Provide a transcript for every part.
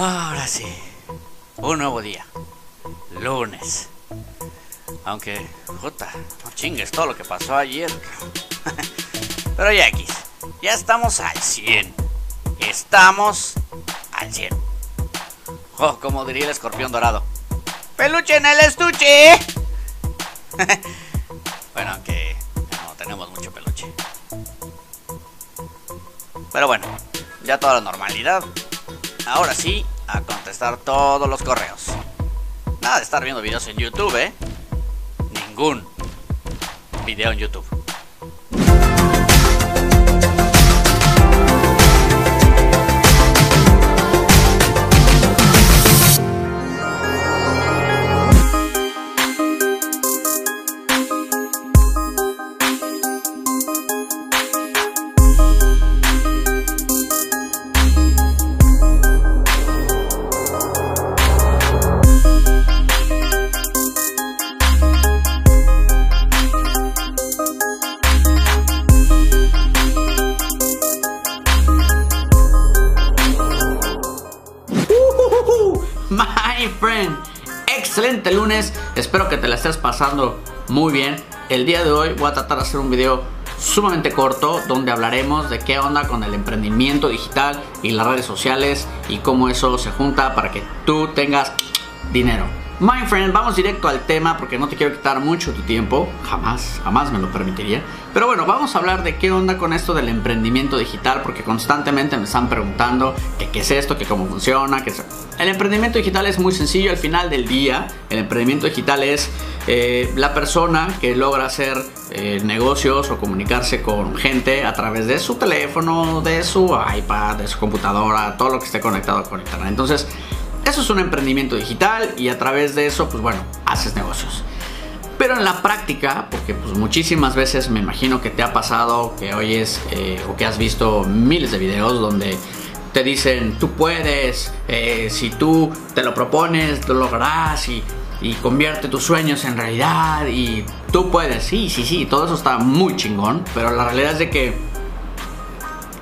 Ahora sí, un nuevo día, lunes. Aunque, puta, no chingues todo lo que pasó ayer. Pero ya X, ya estamos al 100. Estamos al 100. Oh, como diría el escorpión dorado. ¡Peluche en el estuche! bueno, aunque no tenemos mucho peluche. Pero bueno, ya toda la normalidad. Ahora sí, a contestar todos los correos. Nada de estar viendo videos en YouTube, ¿eh? Ningún video en YouTube. Excelente lunes. Espero que te la estés pasando muy bien. El día de hoy voy a tratar de hacer un video sumamente corto donde hablaremos de qué onda con el emprendimiento digital y las redes sociales y cómo eso se junta para que tú tengas dinero. My friend, vamos directo al tema porque no te quiero quitar mucho tu tiempo, jamás, jamás me lo permitiría. Pero bueno, vamos a hablar de qué onda con esto del emprendimiento digital porque constantemente me están preguntando que qué es esto, que cómo funciona, que El emprendimiento digital es muy sencillo al final del día. El emprendimiento digital es eh, la persona que logra hacer eh, negocios o comunicarse con gente a través de su teléfono, de su iPad, de su computadora, todo lo que esté conectado con internet. Entonces, eso es un emprendimiento digital y a través de eso, pues bueno, haces negocios. Pero en la práctica, porque pues muchísimas veces me imagino que te ha pasado que oyes eh, o que has visto miles de videos donde te dicen, tú puedes, eh, si tú te lo propones, lo lograrás y, y convierte tus sueños en realidad y tú puedes, sí, sí, sí, todo eso está muy chingón, pero la realidad es de que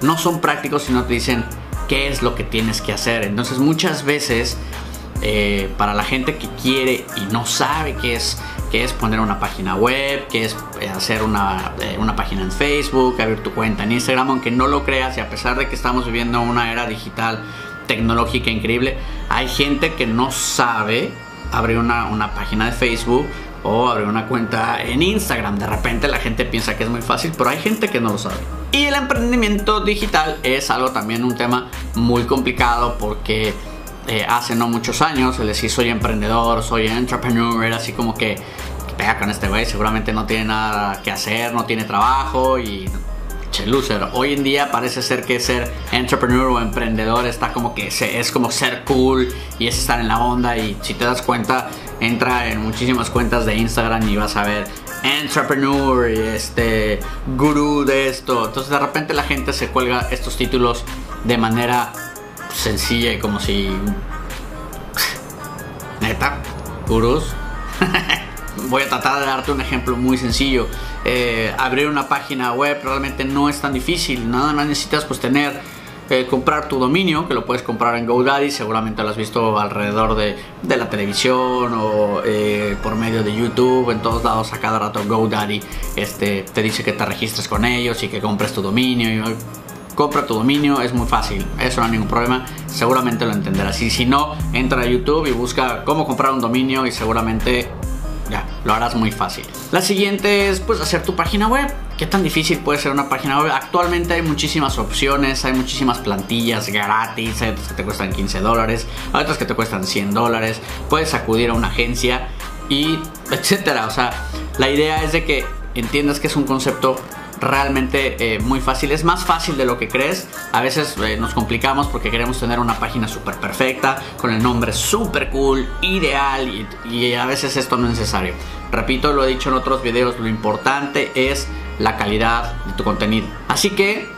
no son prácticos si no te dicen, qué es lo que tienes que hacer. Entonces muchas veces eh, para la gente que quiere y no sabe qué es, qué es poner una página web, qué es eh, hacer una, eh, una, página en Facebook, abrir tu cuenta en Instagram, aunque no lo creas y a pesar de que estamos viviendo una era digital tecnológica increíble, hay gente que no sabe abrir una, una página de Facebook o abrir una cuenta en Instagram. De repente la gente piensa que es muy fácil, pero hay gente que no lo sabe. Y el emprendimiento digital es algo también un tema muy complicado porque eh, hace no muchos años el decir soy emprendedor, soy entrepreneur, era así como que pega con este güey, seguramente no tiene nada que hacer, no tiene trabajo y che loser. Hoy en día parece ser que ser entrepreneur o emprendedor está como que es como ser cool y es estar en la onda y si te das cuenta entra en muchísimas cuentas de Instagram y vas a ver entrepreneur y este gurú de esto. Entonces de repente la gente se cuelga estos títulos de manera sencilla y como si neta, gurús. Voy a tratar de darte un ejemplo muy sencillo. Eh, abrir una página web realmente no es tan difícil. Nada más necesitas pues tener comprar tu dominio, que lo puedes comprar en GoDaddy, seguramente lo has visto alrededor de, de la televisión o eh, por medio de YouTube, en todos lados a cada rato GoDaddy este, te dice que te registres con ellos y que compres tu dominio. Y, compra tu dominio, es muy fácil, eso no hay ningún problema, seguramente lo entenderás. Y si no, entra a YouTube y busca cómo comprar un dominio y seguramente ya, lo harás muy fácil. La siguiente es pues hacer tu página web. ¿Qué tan difícil puede ser una página web? Actualmente hay muchísimas opciones, hay muchísimas plantillas gratis, hay otras que te cuestan 15 dólares, hay otras que te cuestan 100 dólares, puedes acudir a una agencia y etcétera. O sea, la idea es de que entiendas que es un concepto realmente eh, muy fácil. Es más fácil de lo que crees. A veces eh, nos complicamos porque queremos tener una página súper perfecta, con el nombre súper cool, ideal y, y a veces esto no es necesario. Repito, lo he dicho en otros videos, lo importante es la calidad de tu contenido. Así que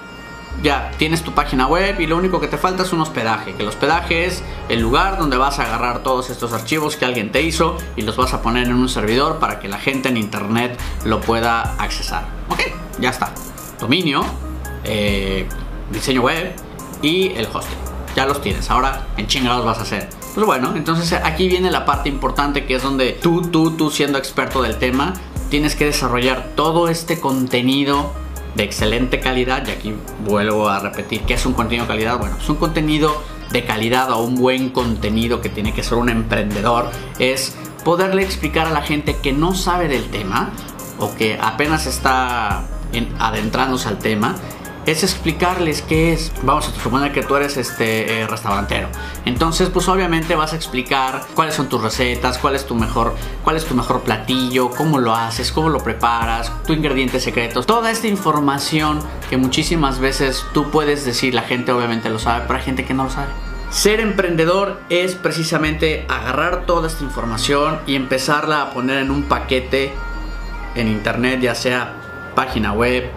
ya tienes tu página web y lo único que te falta es un hospedaje. Que el hospedaje es el lugar donde vas a agarrar todos estos archivos que alguien te hizo y los vas a poner en un servidor para que la gente en internet lo pueda accesar. Ok, ya está. Dominio, eh, diseño web y el hosting. ya los tienes. Ahora, en chingados vas a hacer. Pues bueno, entonces aquí viene la parte importante que es donde tú, tú, tú siendo experto del tema, tienes que desarrollar todo este contenido de excelente calidad. Y aquí vuelvo a repetir, ¿qué es un contenido de calidad? Bueno, es un contenido de calidad o un buen contenido que tiene que ser un emprendedor. Es poderle explicar a la gente que no sabe del tema o que apenas está adentrándose al tema es explicarles qué es. Vamos a suponer que tú eres este eh, restaurantero. Entonces, pues obviamente vas a explicar cuáles son tus recetas, cuál es tu mejor, cuál es tu mejor platillo, cómo lo haces, cómo lo preparas, tu ingredientes secretos. Toda esta información que muchísimas veces tú puedes decir, la gente obviamente lo sabe, pero hay gente que no lo sabe. Ser emprendedor es precisamente agarrar toda esta información y empezarla a poner en un paquete en internet, ya sea página web,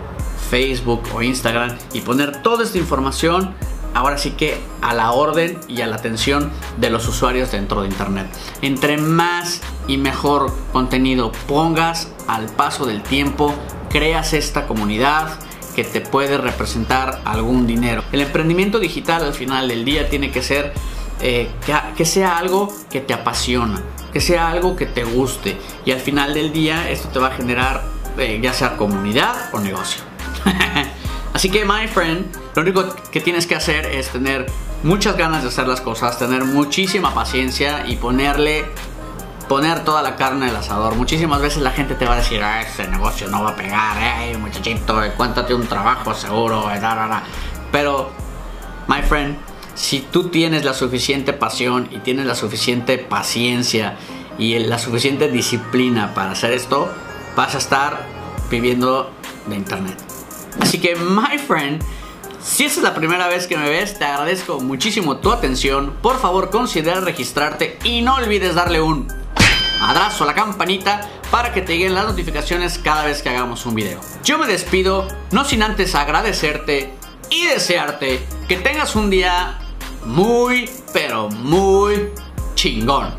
Facebook o Instagram y poner toda esta información ahora sí que a la orden y a la atención de los usuarios dentro de Internet. Entre más y mejor contenido pongas al paso del tiempo, creas esta comunidad que te puede representar algún dinero. El emprendimiento digital al final del día tiene que ser eh, que sea algo que te apasiona, que sea algo que te guste y al final del día esto te va a generar eh, ya sea comunidad o negocio. Así que, my friend, lo único que tienes que hacer es tener muchas ganas de hacer las cosas, tener muchísima paciencia y ponerle poner toda la carne al asador. Muchísimas veces la gente te va a decir, ah, ese negocio no va a pegar, eh, muchachito, cuéntate un trabajo seguro, eh, pero, my friend, si tú tienes la suficiente pasión y tienes la suficiente paciencia y la suficiente disciplina para hacer esto, vas a estar viviendo de internet. Así que, my friend, si esta es la primera vez que me ves, te agradezco muchísimo tu atención. Por favor, considera registrarte y no olvides darle un madrazo a la campanita para que te lleguen las notificaciones cada vez que hagamos un video. Yo me despido, no sin antes agradecerte y desearte que tengas un día muy, pero muy chingón.